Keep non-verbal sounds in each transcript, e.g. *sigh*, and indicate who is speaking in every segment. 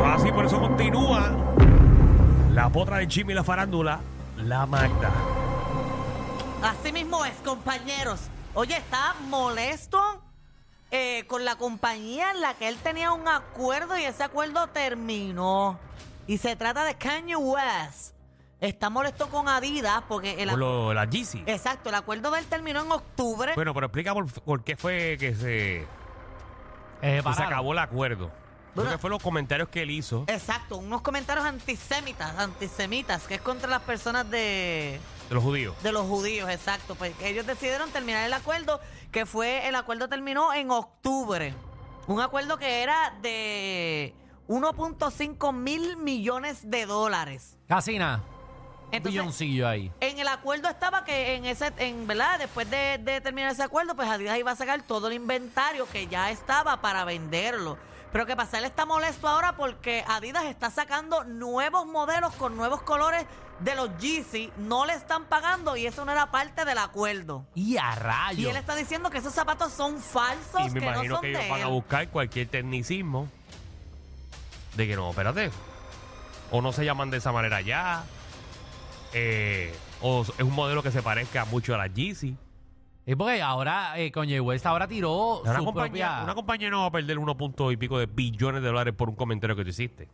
Speaker 1: Eso es así, por eso continúa la potra de Jimmy la farándula, la Magda.
Speaker 2: Así mismo es, compañeros. Oye, está molesto eh, con la compañía en la que él tenía un acuerdo y ese acuerdo terminó. Y se trata de Kanye West. Está molesto con Adidas porque el
Speaker 1: Por lo, la Yeezy.
Speaker 2: Exacto, el acuerdo de él terminó en octubre.
Speaker 1: Bueno, pero explica por, por qué fue que se,
Speaker 3: Eh,
Speaker 1: que se
Speaker 3: pararon.
Speaker 1: acabó el acuerdo. Creo
Speaker 2: Bueno.
Speaker 1: que fue los comentarios que él hizo
Speaker 2: Exacto, unos comentarios antisemitas, antisemitas, que es contra las personas de,
Speaker 1: de los judíos.
Speaker 2: de los judíos, exacto. Pues ellos decidieron terminar el acuerdo, que fue, el acuerdo terminó en octubre. Un acuerdo que era de 1.5 mil millones de dólares.
Speaker 3: Casi nada. Un
Speaker 2: Entonces,
Speaker 3: billoncillo ahí.
Speaker 2: en el acuerdo estaba que en ese, en verdad, después de, de terminar ese acuerdo, pues Adidas iba a sacar todo el inventario que ya estaba para venderlo. Pero que pasa, él está molesto ahora porque Adidas está sacando nuevos modelos con nuevos colores de los Yeezy, no le están pagando y eso no era parte del acuerdo.
Speaker 3: Y a
Speaker 2: Y
Speaker 3: rayos.
Speaker 2: él está diciendo que esos zapatos son falsos,
Speaker 1: Y me
Speaker 2: que no
Speaker 1: imagino
Speaker 2: son
Speaker 1: que
Speaker 2: de
Speaker 1: ellos van a buscar cualquier tecnicismo de que no, espérate. O no se llaman de esa manera ya. eh, o es un modelo que se parezca mucho a la Yeezy.
Speaker 3: Es porque ahora eh, Kanye West ahora tiró
Speaker 1: Una
Speaker 3: su
Speaker 1: compañía,
Speaker 3: propia...
Speaker 1: una compañía no va a perder uno punto y pico de billones de dólares por un comentario que tú hiciste.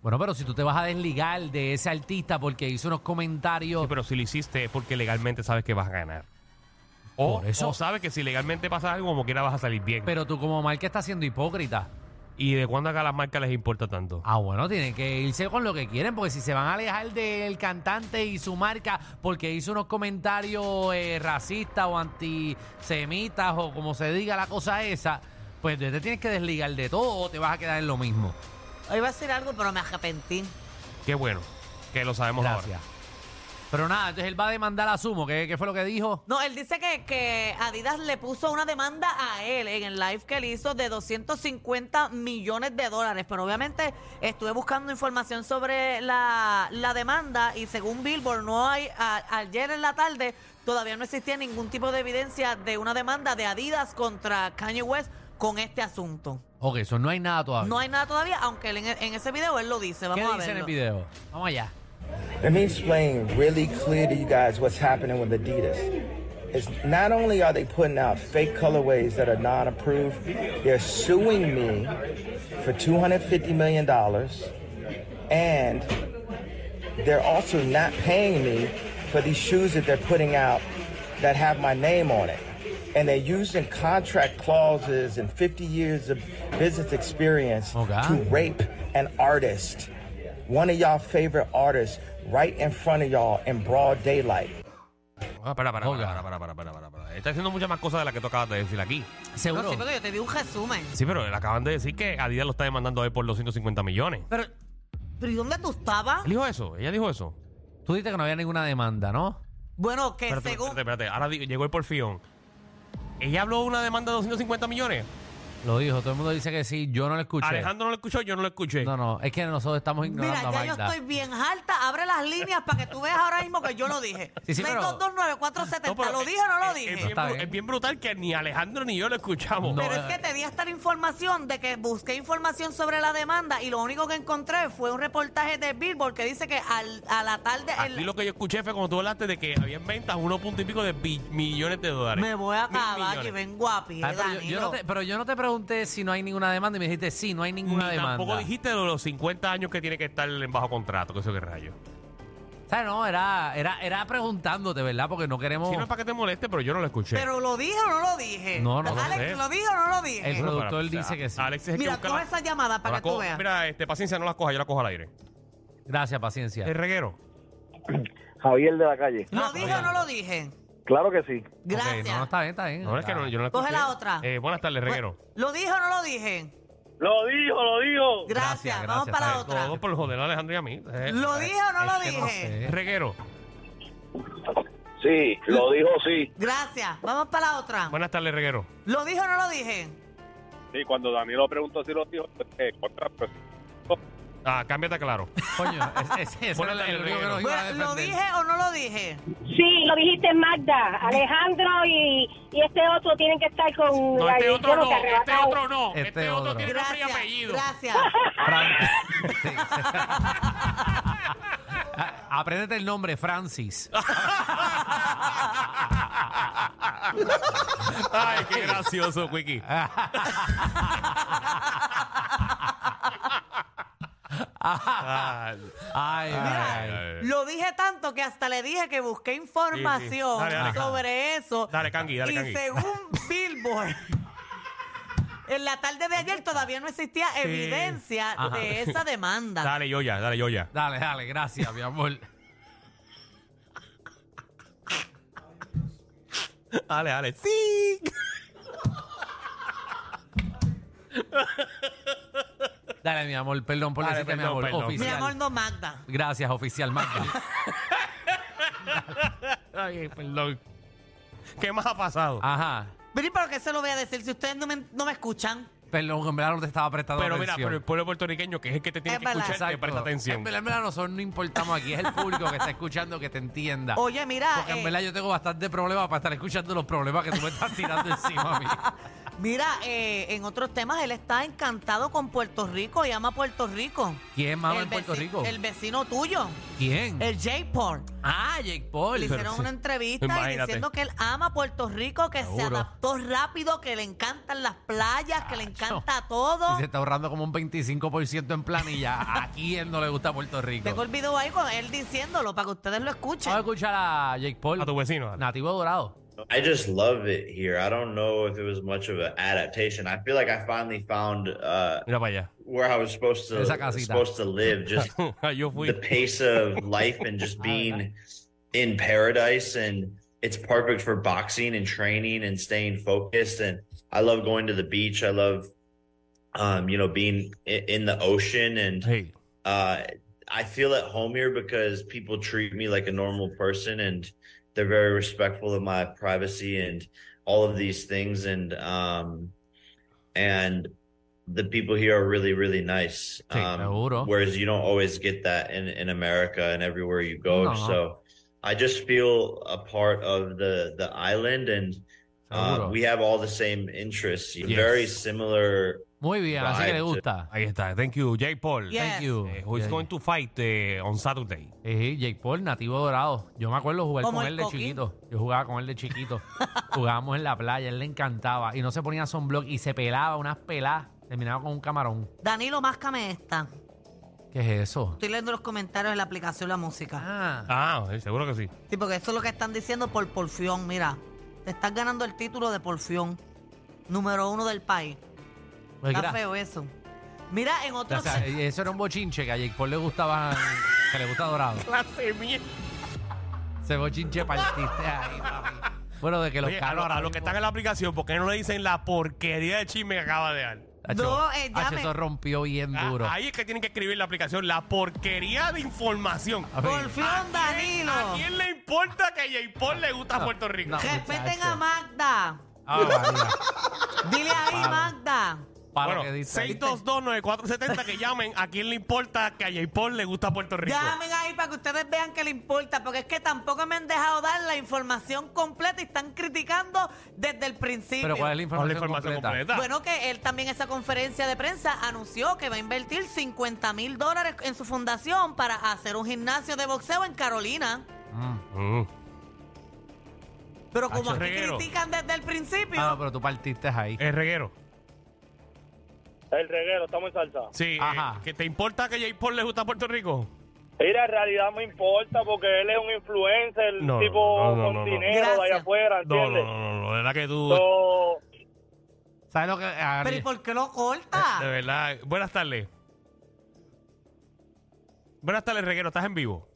Speaker 3: Bueno, pero si tú te vas a desligar de ese artista porque hizo unos comentarios...
Speaker 1: Sí, pero si lo hiciste es porque legalmente sabes que vas a ganar. O,
Speaker 3: Por eso.
Speaker 1: o sabes que si legalmente pasa algo, como quiera vas a salir bien.
Speaker 3: Pero tú como marca estás siendo hipócrita.
Speaker 1: ¿Y de cuándo acá a las marcas les importa tanto?
Speaker 3: Ah, bueno, tienen que irse con lo que quieren, porque si se van a alejar del cantante y su marca porque hizo unos comentarios eh, racistas o antisemitas o como se diga la cosa esa, pues te tienes que desligar de todo o te vas a quedar en lo mismo.
Speaker 2: Iba a decir algo, pero me arrepentí.
Speaker 1: Qué bueno que lo sabemos
Speaker 3: Gracias.
Speaker 1: ahora.
Speaker 3: Pero nada, entonces él va a demandar a Sumo. ¿Qué, qué fue lo que dijo?
Speaker 2: No, él dice que, que Adidas le puso una demanda a él en el live que él hizo de 250 millones de dólares. Pero obviamente estuve buscando información sobre la, la demanda y según Billboard, no hay a- ayer en la tarde todavía no existía ningún tipo de evidencia de una demanda de Adidas contra Kanye West con este asunto.
Speaker 3: Ok, eso no hay nada todavía.
Speaker 2: No hay nada todavía, aunque él en, en ese video él lo dice.
Speaker 3: ¿Qué
Speaker 2: Vamos a
Speaker 3: dice en el video? Vamos allá.
Speaker 4: Let me explain really clear to you guys what's happening with Adidas. It's not only are they putting out fake colorways that are non-approved, they're suing me for $250 million, and they're also not paying me for these shoes that they're putting out that have my name on it. And they're using contract clauses and 50 years of business experience
Speaker 3: Oh,
Speaker 4: to rape an artist, one of y'all favorite artists, right in front of y'all in broad daylight.
Speaker 1: Ah, para, para,
Speaker 3: Oiga.
Speaker 1: para, para, para, para, para, para. Está haciendo muchas más cosas de las que tú acabas de decir aquí.
Speaker 2: No,
Speaker 3: Seguro.
Speaker 2: sí, porque yo te di un resumen.
Speaker 1: Sí, pero le acaban de decir que Adidas lo está demandando a él por 250 millones.
Speaker 2: Pero, pero ¿y dónde tú estabas?
Speaker 1: ¿Él dijo eso? ¿Ella dijo eso?
Speaker 3: Tú dijiste que no había ninguna demanda, ¿no?
Speaker 2: Bueno, que
Speaker 1: Espérate,
Speaker 2: según...
Speaker 1: espérate, espérate. Ahora llegó el porfión. ¿Ella habló de una demanda de 250 millones?
Speaker 3: Lo dijo, todo el mundo dice que sí, yo no lo escuché.
Speaker 1: Alejandro no lo escuchó, yo no lo escuché.
Speaker 3: No, no, es que nosotros estamos ignorando
Speaker 2: Mira,
Speaker 3: a
Speaker 2: ya yo
Speaker 3: Magda.
Speaker 2: estoy bien alta. Abre las líneas para que tú veas ahora mismo que yo lo dije. *laughs*
Speaker 3: Sí, sí, pero-
Speaker 2: 6229470.
Speaker 1: No, pero
Speaker 2: ¿Lo
Speaker 1: es-
Speaker 2: dije o no lo
Speaker 1: es-
Speaker 2: dije?
Speaker 1: Es, bien,
Speaker 3: Está
Speaker 1: bru-
Speaker 3: bien.
Speaker 1: es bien brutal que ni Alejandro ni yo lo escuchamos.
Speaker 3: No,
Speaker 2: pero
Speaker 3: eh,
Speaker 2: es que te di esta información de que busqué información sobre la demanda y lo único que encontré fue un reportaje de Billboard que dice que al, a la tarde... el-
Speaker 1: Aquí lo que yo escuché fue cuando tú hablaste de que había en ventas uno punto y pico de bi- millones de dólares.
Speaker 2: me voy a
Speaker 1: Mil
Speaker 2: acabar
Speaker 1: millones.
Speaker 2: y vengo a pie,
Speaker 3: pero, yo, yo no te, pero yo no te pregunté si no hay ninguna demanda y me dijiste sí, no hay ninguna
Speaker 1: Ni
Speaker 3: demanda.
Speaker 1: tampoco dijiste de los 50 años que tiene que estar en bajo contrato, que eso que rayo.
Speaker 3: O sea, no, era, era, era preguntándote, ¿verdad? Porque no queremos...
Speaker 1: Si no es para que te moleste, pero yo no lo escuché.
Speaker 2: Pero lo dije o no lo dije.
Speaker 3: No, no lo
Speaker 2: Alex,
Speaker 1: sé.
Speaker 2: ¿lo dije o no lo dije?
Speaker 3: El productor
Speaker 1: pero,
Speaker 3: dice que sí.
Speaker 1: Alex es el
Speaker 2: Mira,
Speaker 1: que
Speaker 2: coge
Speaker 1: la-
Speaker 2: esa llamada
Speaker 1: no
Speaker 2: para
Speaker 1: la
Speaker 2: que tú veas.
Speaker 1: Mira, este, paciencia, no las coja, yo la cojo al aire.
Speaker 3: Gracias, paciencia.
Speaker 1: El reguero.
Speaker 5: Javier de la calle.
Speaker 2: ¿Lo
Speaker 3: Ah,
Speaker 2: dije o no lo dije?
Speaker 5: Claro que sí.
Speaker 2: Gracias.
Speaker 3: no, no, está bien, está bien.
Speaker 1: No, es que no, yo no la
Speaker 2: Coge
Speaker 1: escuché.
Speaker 2: la otra.
Speaker 1: Eh, buenas tardes, reguero.
Speaker 2: ¿Lo dije o no lo dije?
Speaker 5: Lo dijo, lo dijo.
Speaker 2: Gracias,
Speaker 3: Gracias,
Speaker 2: vamos para la otra.
Speaker 1: Todo por joder a Alejandro y a mí. Eh,
Speaker 2: ¿Lo dije o no lo
Speaker 3: Es que no
Speaker 2: dije?
Speaker 3: sé.
Speaker 1: Reguero.
Speaker 5: Sí, lo dijo sí.
Speaker 2: Gracias, vamos para la otra.
Speaker 1: Buenas tardes, Reguero.
Speaker 2: ¿Lo dije o no lo dije?
Speaker 5: Sí, cuando Danilo preguntó si lo dijo, eh, contra, pues,
Speaker 1: Ah, cámbiate claro.
Speaker 3: Coño, ese, era el único que nos iba a
Speaker 2: Bueno, ¿Lo
Speaker 3: defender.
Speaker 2: dije o no lo dije?
Speaker 6: Sí, lo dijiste Magda. Alejandro y, y este otro tienen que estar con
Speaker 1: No,
Speaker 6: la
Speaker 1: este otro no, este
Speaker 6: arrebatado.
Speaker 1: otro no.
Speaker 3: Este
Speaker 1: Este otro
Speaker 3: otro.
Speaker 1: tiene nombre y
Speaker 2: Gracias,
Speaker 1: apellido.
Speaker 2: gracias.
Speaker 3: Fran- *laughs* Sí, sí. Apréndete el nombre, Francis.
Speaker 1: Ay, qué gracioso, Quickie. *laughs*
Speaker 3: Ay,
Speaker 2: Mira,
Speaker 3: ay.
Speaker 1: ay.
Speaker 2: Lo dije tanto que hasta le dije que busqué información
Speaker 1: Dale, dale.
Speaker 2: sobre eso.
Speaker 1: Dale, Cangui, dale,
Speaker 2: y
Speaker 1: Cangui.
Speaker 2: según *laughs* Billboard, en la tarde de ayer todavía no existía evidencia
Speaker 3: Ajá.
Speaker 2: de esa demanda.
Speaker 1: Dale, Yoya, dale, Yoya.
Speaker 3: Dale, dale, gracias, mi amor.
Speaker 1: Dale, dale. Sí. *laughs*
Speaker 3: Dale, mi amor, perdón por
Speaker 1: Dale,
Speaker 3: decirte, mi
Speaker 1: perdón,
Speaker 3: amor.
Speaker 1: perdón.
Speaker 2: Mi
Speaker 3: Oficial.
Speaker 2: amor, no Magda.
Speaker 3: Gracias, oficial Magda. *laughs*
Speaker 1: Ay, perdón. ¿Qué más ha pasado?
Speaker 3: Ajá.
Speaker 2: Pero ¿y por qué se lo voy a decir si ustedes no me, no me escuchan?
Speaker 3: Perdón, en verdad no te estaba prestando
Speaker 1: pero mira,
Speaker 3: atención.
Speaker 1: pero el pueblo puertorriqueño, que es el que te tiene
Speaker 2: Es
Speaker 1: que
Speaker 2: verdad.
Speaker 1: escuchar, te
Speaker 3: Exacto.
Speaker 1: presta atención.
Speaker 3: En verdad, en verdad, nosotros no importamos aquí. Es el público que está escuchando que te entienda.
Speaker 2: Oye, mira,
Speaker 3: Porque en
Speaker 2: eh,
Speaker 3: verdad yo tengo bastante problemas para estar escuchando los problemas que tú me estás tirando encima a mí. *laughs*
Speaker 2: mira, eh, en otros temas él está encantado con Puerto Rico y ama Puerto Rico.
Speaker 3: ¿Quién mama
Speaker 2: El
Speaker 3: en Puerto
Speaker 2: veci-
Speaker 3: Rico?
Speaker 2: El vecino tuyo,
Speaker 3: ¿Quién?
Speaker 2: el J-Port.
Speaker 3: Ah, Jake Paul.
Speaker 2: Le hicieron una entrevista y
Speaker 1: Imagínate.
Speaker 2: diciendo que él ama Puerto Rico, que se
Speaker 3: Seguro.
Speaker 2: adaptó rápido, que le encantan las playas, que le
Speaker 3: Acho.
Speaker 2: encanta todo.
Speaker 3: Y se está ahorrando como un 25% en planilla. *laughs* ¿A quién no le gusta Puerto Rico?
Speaker 2: Tengo el video ahí con él diciéndolo para que ustedes lo escuchen.
Speaker 3: Vamos a escuchar a Jake Paul.
Speaker 1: A tu vecino. dale.
Speaker 3: Nativo dorado.
Speaker 7: I just love it here. I don't know if it was much of an adaptation. I feel like I finally found uh, where I was supposed to supposed to live. Just *laughs* the pace of life and just *laughs* being in paradise, and it's perfect for boxing and training and staying focused. And I love going to the beach. I love, um, you know, being in, in the ocean and
Speaker 1: Hey.
Speaker 7: uh, I feel at home here because people treat me like a normal person and they're very respectful of my privacy and all of these things. And, um, and the people here are really, really nice. Um, whereas you don't always get that in, in America and everywhere you go.
Speaker 3: No.
Speaker 7: So I just feel a part of the, the island and, uh, we have all the same interests,
Speaker 1: Yes.
Speaker 7: very similar.
Speaker 3: Muy bien, así que le gusta.
Speaker 1: Ahí está. Thank you, Jake Paul.
Speaker 2: Yeah.
Speaker 3: Thank you.
Speaker 1: Eh, who is
Speaker 3: Yeah.
Speaker 1: going to fight eh, on Saturday?
Speaker 3: Eh, Jake Paul, nativo dorado. Yo me acuerdo jugar con
Speaker 2: el
Speaker 3: él de
Speaker 2: Coquín.
Speaker 3: chiquito. Yo jugaba con él de chiquito. *laughs* Jugábamos en la playa, él le encantaba. Y no se ponía sunblock y se pelaba unas peladas. Terminaba con un camarón.
Speaker 2: Danilo, máscame esta.
Speaker 3: ¿Qué es eso?
Speaker 2: Estoy leyendo los comentarios de la aplicación La Música.
Speaker 3: Ah,
Speaker 1: Ah, seguro que sí.
Speaker 2: Sí, porque eso es lo que están diciendo por porfión. Mira, te estás ganando el título de porfión. Número uno del país.
Speaker 3: pues
Speaker 2: Está
Speaker 3: gra-
Speaker 2: feo eso. Mira, en
Speaker 3: O
Speaker 2: otros...
Speaker 3: sea, eso era un bochinche que a Jake Paul le gustaba, que le gusta dorado.
Speaker 1: Clase mía.
Speaker 3: Ese bochinche partiste ahí, papi. Bueno, de que los
Speaker 1: Oye,
Speaker 3: carros
Speaker 1: ahora, los que están en la aplicación, ¿por qué no le dicen la porquería de chisme que acaba de dar?
Speaker 2: No, eh, llame.
Speaker 3: eso rompió bien
Speaker 1: Ah,
Speaker 3: duro.
Speaker 1: Ahí es que tienen que escribir la aplicación, la porquería de información.
Speaker 3: A ver,
Speaker 2: Porfión, Danilo.
Speaker 1: ¿A quién le importa que a Jay Paul le gusta Puerto Rico?
Speaker 3: no.
Speaker 2: Respeten
Speaker 3: muchacho.
Speaker 2: a Magda.
Speaker 3: Ah, María.
Speaker 2: Dile ahí. Magda.
Speaker 3: Para
Speaker 1: Bueno,
Speaker 3: lo que dice.
Speaker 1: 6229470 que llamen a quién le importa que a Jay Paul le gusta Puerto Rico.
Speaker 2: Llamen ahí para que ustedes vean que le importa, porque es que tampoco me han dejado dar la información completa y están criticando desde el principio.
Speaker 3: Pero ¿cuál es la
Speaker 1: ¿Cuál es
Speaker 3: información,
Speaker 1: la información
Speaker 3: completa?
Speaker 1: completa?
Speaker 2: Bueno, que él también en esa conferencia de prensa anunció que va a invertir 50 mil dólares en su fundación para hacer un gimnasio de boxeo en Carolina.
Speaker 3: Mm.
Speaker 1: Mm.
Speaker 2: Pero como
Speaker 1: Hacho,
Speaker 2: aquí
Speaker 1: reguero.
Speaker 2: critican desde el principio,
Speaker 3: Ah, no, pero tú partiste ahí.
Speaker 1: Es reguero.
Speaker 5: El reguero, estamos en salsa.
Speaker 1: Sí.
Speaker 3: Ajá.
Speaker 1: eh, ¿que ¿Te importa que Jay Paul le gusta Puerto Rico?
Speaker 5: Mira, en realidad me importa porque él es un influencer,
Speaker 1: No,
Speaker 5: tipo
Speaker 1: no, no,
Speaker 5: con
Speaker 1: no, no.
Speaker 5: dinero de
Speaker 2: Gracias.
Speaker 5: allá afuera,
Speaker 1: No,
Speaker 5: ¿entiendes?
Speaker 1: no, no, no, de verdad que tú.
Speaker 5: So,
Speaker 3: ¿Sabes lo que.? ah,
Speaker 2: pero ¿y por qué lo *laughs*
Speaker 1: De
Speaker 2: corta?
Speaker 1: verdad. Buenas tardes. Buenas tardes, reguero. ¿Estás en vivo?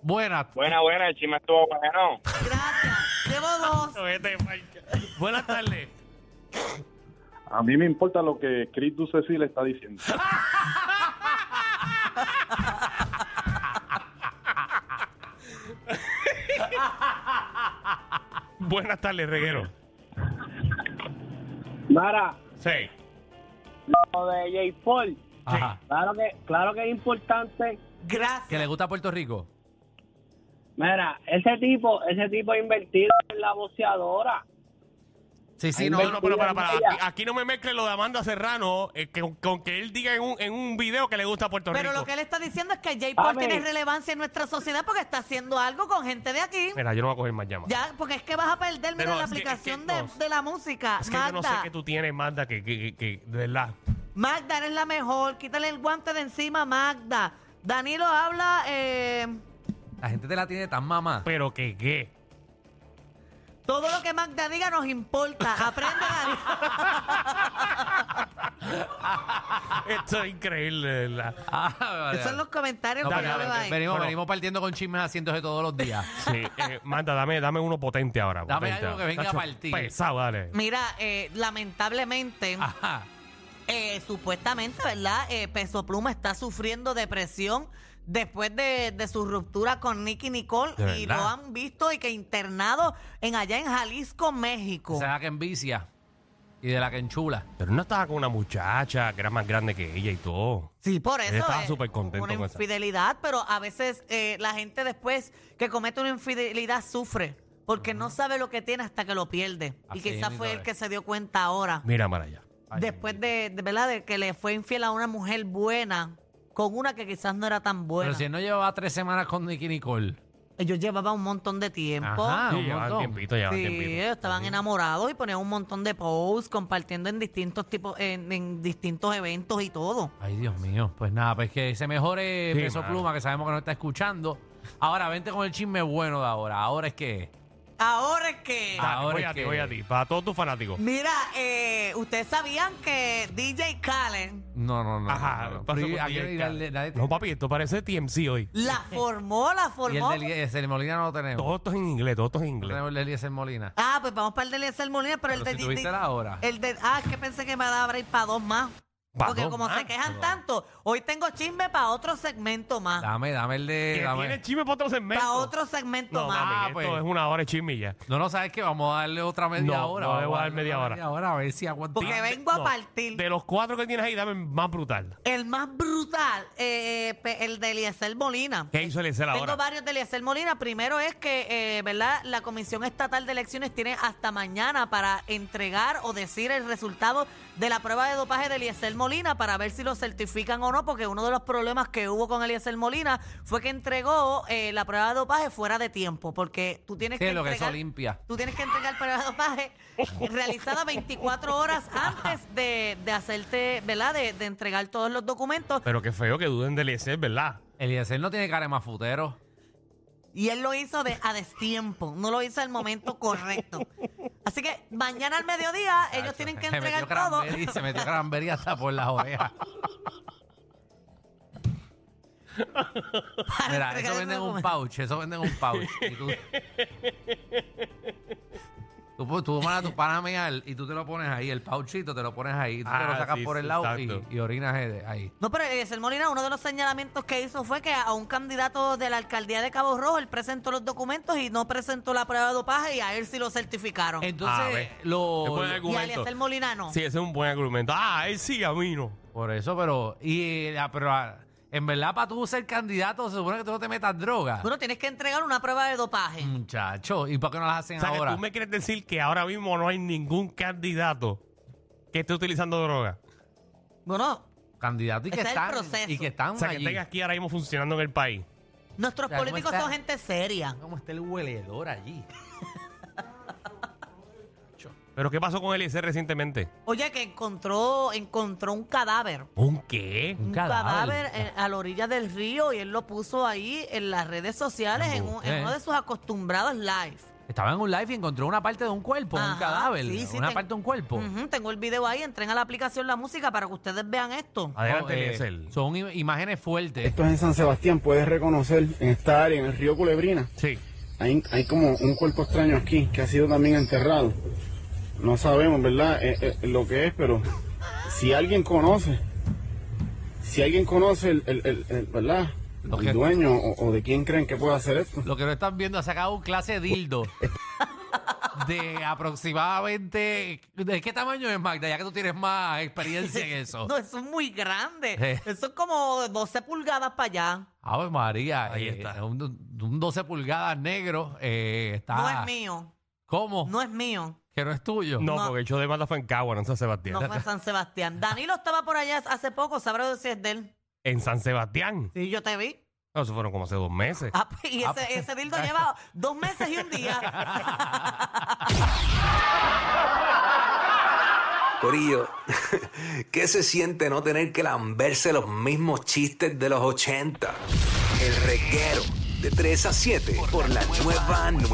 Speaker 3: Buena.
Speaker 5: buena, buena, el chisme estuvo bueno.
Speaker 2: Gracias. Llevo dos. *laughs*
Speaker 1: Mike. Buenas tardes.
Speaker 8: A mí me importa lo que Chris Ducesi le está diciendo.
Speaker 1: Buenas tardes, reguero.
Speaker 5: Mara,
Speaker 1: Sí.
Speaker 5: lo de J. Paul,
Speaker 3: Ajá.
Speaker 5: claro que, claro que es importante.
Speaker 2: Gracias.
Speaker 3: ¿Que le gusta Puerto Rico?
Speaker 5: Mira, ese tipo, ese tipo ha invertido en la boceadora.
Speaker 3: Sí, sí,
Speaker 5: Ahí
Speaker 3: no,
Speaker 1: No, no, pero para, para. Aquí, aquí no me mezcle lo de Amanda Serrano eh, que, con que él diga en un, en un video que le gusta a Puerto
Speaker 2: Pero
Speaker 1: Rico.
Speaker 2: lo que él está diciendo es que J. Paul
Speaker 5: Amén.
Speaker 2: tiene relevancia en nuestra sociedad porque está haciendo algo con gente de aquí.
Speaker 1: Mira, yo no voy a coger más llamadas.
Speaker 2: Ya, porque es que vas a perderme
Speaker 1: Pero
Speaker 2: en la
Speaker 1: es que- es que
Speaker 2: aplicación
Speaker 1: no.
Speaker 2: de, de la música.
Speaker 1: Es que yo no sé
Speaker 2: Magda,
Speaker 1: qué tú tienes, Magda, que, que, que- que- de verdad.
Speaker 2: Magda, eres la mejor. Quítale el guante de encima, Magda. Danilo habla. Eh,
Speaker 3: La gente te la tiene tan mamá.
Speaker 1: Pero que qué.
Speaker 2: Todo lo que Magda diga nos importa. Aprende. *laughs*
Speaker 1: Esto es increíble, de verdad.
Speaker 3: Ah,
Speaker 2: Esos son los comentarios
Speaker 3: No,
Speaker 2: que
Speaker 3: pero
Speaker 2: yo veo ahí.
Speaker 3: venimos,
Speaker 1: Bueno.
Speaker 3: venimos partiendo con chismes haciéndose todos los días. *laughs*
Speaker 1: Sí, eh, Magda, dame, dame uno potente ahora.
Speaker 3: Dame
Speaker 1: potente.
Speaker 3: algo que venga a partir.
Speaker 1: Pesado, dale.
Speaker 2: Mira, eh, lamentablemente,
Speaker 3: Ajá.
Speaker 2: eh, supuestamente, ¿verdad? Eh, Peso Pluma está sufriendo depresión después de, de su ruptura con Nicky Nicole
Speaker 1: ¿De
Speaker 2: y
Speaker 1: verdad?
Speaker 2: lo han visto y que internado en allá en Jalisco, México.
Speaker 3: Esa es la que envicia y de la que enchula.
Speaker 1: Pero no estaba con una muchacha que era más grande que ella y todo.
Speaker 2: Sí, por eso.
Speaker 1: Él estaba
Speaker 2: eh,
Speaker 1: súper contento
Speaker 2: Una
Speaker 1: con esa.
Speaker 2: infidelidad, pero a veces eh, la gente después que comete una infidelidad sufre porque no sabe lo que tiene hasta que lo pierde. y quizás
Speaker 3: mismo
Speaker 2: fue el
Speaker 3: es.
Speaker 2: que se dio cuenta ahora.
Speaker 1: Mira para allá.
Speaker 3: Ay,
Speaker 2: después de, de, ¿verdad? de que le fue infiel a una mujer buena con una que quizás no era tan buena.
Speaker 3: Pero si él no llevaba tres semanas con Nicky Nicole.
Speaker 2: Ellos llevaban un montón de tiempo.
Speaker 3: Ajá,
Speaker 1: Sí,
Speaker 3: un
Speaker 1: llevaban
Speaker 3: montón.
Speaker 1: tiempito, llevaban
Speaker 2: Sí,
Speaker 1: tiempito.
Speaker 2: estaban enamorados y ponían un montón de posts compartiendo en distintos tipos, en, en distintos eventos y todo.
Speaker 3: Ay, Dios mío. Pues nada, pues que se mejore
Speaker 1: Sí,
Speaker 3: Peso
Speaker 1: mano.
Speaker 3: Pluma, que sabemos que nos está escuchando. Ahora, vente con el chisme bueno de ahora. Ahora es que.
Speaker 2: Ahora es que.
Speaker 3: Ahora
Speaker 1: voy a ti, voy a ti. Para todos tus fanáticos.
Speaker 2: Mira, eh, ustedes sabían que DJ Khaled
Speaker 3: No, no, no.
Speaker 1: Ajá,
Speaker 3: no, no.
Speaker 1: pasó
Speaker 3: Pero y
Speaker 1: con
Speaker 3: aquí
Speaker 1: DJ
Speaker 3: nadie-
Speaker 1: Khaled.
Speaker 3: nadie-
Speaker 1: No, papi, esto parece TMC hoy.
Speaker 2: la formó, la
Speaker 3: Y el
Speaker 2: formó.
Speaker 3: de Eliezer Molina no lo tenemos.
Speaker 1: Todo esto es en inglés, todo esto es en
Speaker 3: No
Speaker 1: inglés.
Speaker 3: tenemos el de Eliezer Molina.
Speaker 2: Ah, pues vamos para el de Eliezer Molina, pero, el de
Speaker 3: si tuviste la hora.
Speaker 2: El de, ah, es que pensé que me daba break para dos más.
Speaker 1: ¿Pa'
Speaker 2: Porque como
Speaker 1: más?
Speaker 2: se quejan tanto, hoy tengo chisme para otro segmento más.
Speaker 3: Dame, dame el de.
Speaker 1: Que
Speaker 3: dame-
Speaker 1: tiene chisme para otro segmento.
Speaker 2: Para otro segmento
Speaker 1: No,
Speaker 2: más.
Speaker 1: mami,
Speaker 3: Ah,
Speaker 1: esto
Speaker 3: pues.
Speaker 1: es una hora de chismilla.
Speaker 3: No, no, sabes que vamos a darle otra media
Speaker 1: No,
Speaker 3: hora.
Speaker 1: no le
Speaker 3: vamos
Speaker 1: voy a dar
Speaker 3: darle
Speaker 1: media hora.
Speaker 3: a ver si aguanta.
Speaker 2: Porque vengo a
Speaker 1: No,
Speaker 2: partir.
Speaker 1: De los cuatro que tienes ahí, dame el más brutal.
Speaker 2: El más brutal, eh, pe- el de Eliezer Molina.
Speaker 1: ¿Qué hizo Eliezer
Speaker 2: Tengo
Speaker 1: ahora?
Speaker 2: varios de Eliezer Molina. Primero es que, eh, ¿verdad? La Comisión Estatal de Elecciones tiene hasta mañana para entregar o decir el resultado de la prueba de dopaje de Eliezer Molina para ver si lo certifican o no, porque uno de los problemas que hubo con Eliezer Molina fue que entregó eh, la prueba de dopaje fuera de tiempo, porque tú tienes
Speaker 3: Sí,
Speaker 2: que
Speaker 3: lo que
Speaker 2: entregar-. Tú tienes que entregar prueba de dopaje *laughs* realizada 24 horas antes de, de hacerte, ¿verdad? De, de entregar todos los documentos.
Speaker 1: Pero qué feo que duden de Eliezer, ¿verdad?
Speaker 3: Eliezer no tiene cara de mafutero.
Speaker 2: Y él lo hizo de, a destiempo, no lo hizo al momento correcto. Así que mañana al mediodía ellos tienen que
Speaker 3: Se
Speaker 2: entregar todo.
Speaker 3: cranberry, se metió cranberry hasta por las orejas.
Speaker 2: para
Speaker 3: Mira,
Speaker 2: entregar
Speaker 3: eso
Speaker 2: ese
Speaker 3: venden un
Speaker 2: documento.
Speaker 3: pouch, eso venden un pouch. Y tú, *laughs* tú, tú mandas tu pana a mear y tú te lo pones ahí, el pouchito te lo pones ahí, tú te lo
Speaker 1: Ah,
Speaker 3: sacas
Speaker 1: sí,
Speaker 3: por
Speaker 1: sí,
Speaker 3: el lado y,
Speaker 1: exacto.
Speaker 3: y orinas eh, ahí.
Speaker 2: No, pero Eliezer Molina, uno de los señalamientos que hizo fue que a un candidato de la alcaldía de Cabo Rojo, él presentó los documentos y no presentó la prueba de dopaje y a él sí lo certificaron.
Speaker 1: A
Speaker 3: Entonces,
Speaker 1: ver.
Speaker 3: lo,
Speaker 1: buen
Speaker 2: y a
Speaker 1: argumento.
Speaker 2: Eliezer Molina no.
Speaker 1: Sí, ese es un buen argumento. Ah, él sí, a mí no.
Speaker 3: por eso, pero, y, ah, pero ah, en verdad para tú ser candidato se supone que tú no te metas droga.
Speaker 2: Bueno, tienes que entregar una prueba de dopaje.
Speaker 3: Muchacho, ¿y por qué no las hacen
Speaker 1: O sea, que
Speaker 3: ahora?
Speaker 1: tú me quieres decir que ahora mismo no hay ningún candidato que esté utilizando droga.
Speaker 2: Bueno,
Speaker 3: Candidatos y que
Speaker 2: Ese es el
Speaker 3: están
Speaker 2: proceso.
Speaker 3: y que están
Speaker 1: O sea, que
Speaker 3: allí.
Speaker 1: estén aquí ahora mismo funcionando en el país.
Speaker 2: nuestros
Speaker 3: O sea, ¿cómo
Speaker 2: políticos
Speaker 3: está?
Speaker 2: son gente seria.
Speaker 3: ¿Cómo está el hueledor allí?
Speaker 1: ¿Pero qué pasó con Eliezer recientemente?
Speaker 2: Oye, que encontró, encontró un cadáver.
Speaker 1: ¿Un qué?
Speaker 2: Un cadáver, eh, a la orilla del río y él lo puso ahí en las redes sociales en, un- en
Speaker 3: Embuste.
Speaker 2: uno de sus acostumbrados live.
Speaker 3: Estaba en un live y encontró una parte de un cuerpo, un
Speaker 2: Ajá,
Speaker 3: cadáver,
Speaker 2: sí, sí,
Speaker 3: una
Speaker 2: ten-
Speaker 3: parte de un cuerpo.
Speaker 2: Ujú, tengo el video ahí, entren a la aplicación La Música para que ustedes vean esto.
Speaker 1: Adelante,
Speaker 3: No, eh,
Speaker 1: Eliezer.
Speaker 3: son im- imágenes fuertes.
Speaker 9: Esto es en San Sebastián, puedes reconocer en esta área, en el río Culebrina,
Speaker 1: Sí.
Speaker 9: hay, hay como un cuerpo extraño aquí que ha sido también enterrado. No sabemos, ¿verdad? Eh, eh, lo que es, pero si alguien conoce, si alguien conoce el, el, el- el- ¿verdad?
Speaker 3: Lo
Speaker 9: el
Speaker 3: que-
Speaker 9: dueño o, o de quién creen que puede hacer esto.
Speaker 3: Lo que no están viendo, ha sacado un clase de dildo. De aproximadamente. ¿De qué tamaño es Magda? Ya que tú tienes más experiencia en eso. *laughs*
Speaker 2: No, eso es muy grande.
Speaker 3: Eh.
Speaker 2: Eso es como 12 pulgadas para allá.
Speaker 3: Ave María.
Speaker 1: Ahí
Speaker 3: eh,
Speaker 1: está.
Speaker 3: Un, un 12 pulgadas negro. eh, está.
Speaker 2: No es mío.
Speaker 3: ¿Cómo?
Speaker 2: No es mío.
Speaker 3: Que no es tuyo.
Speaker 1: No,
Speaker 2: No.
Speaker 1: porque el show de Magda fue en Cagua, no en San Sebastián.
Speaker 2: No fue en San Sebastián. *laughs* Danilo estaba por allá hace poco, sabrá si es de él.
Speaker 1: En San Sebastián.
Speaker 2: Sí, yo te vi.
Speaker 1: No, eso fueron como hace dos meses.
Speaker 2: Ah, pues, y ese, ese dildo lleva dos meses y un día. *laughs*
Speaker 10: Corillo, *laughs* ¿qué se siente no tener que lamberse los mismos chistes de los 80? El reguero de 3 a 7 por la nueva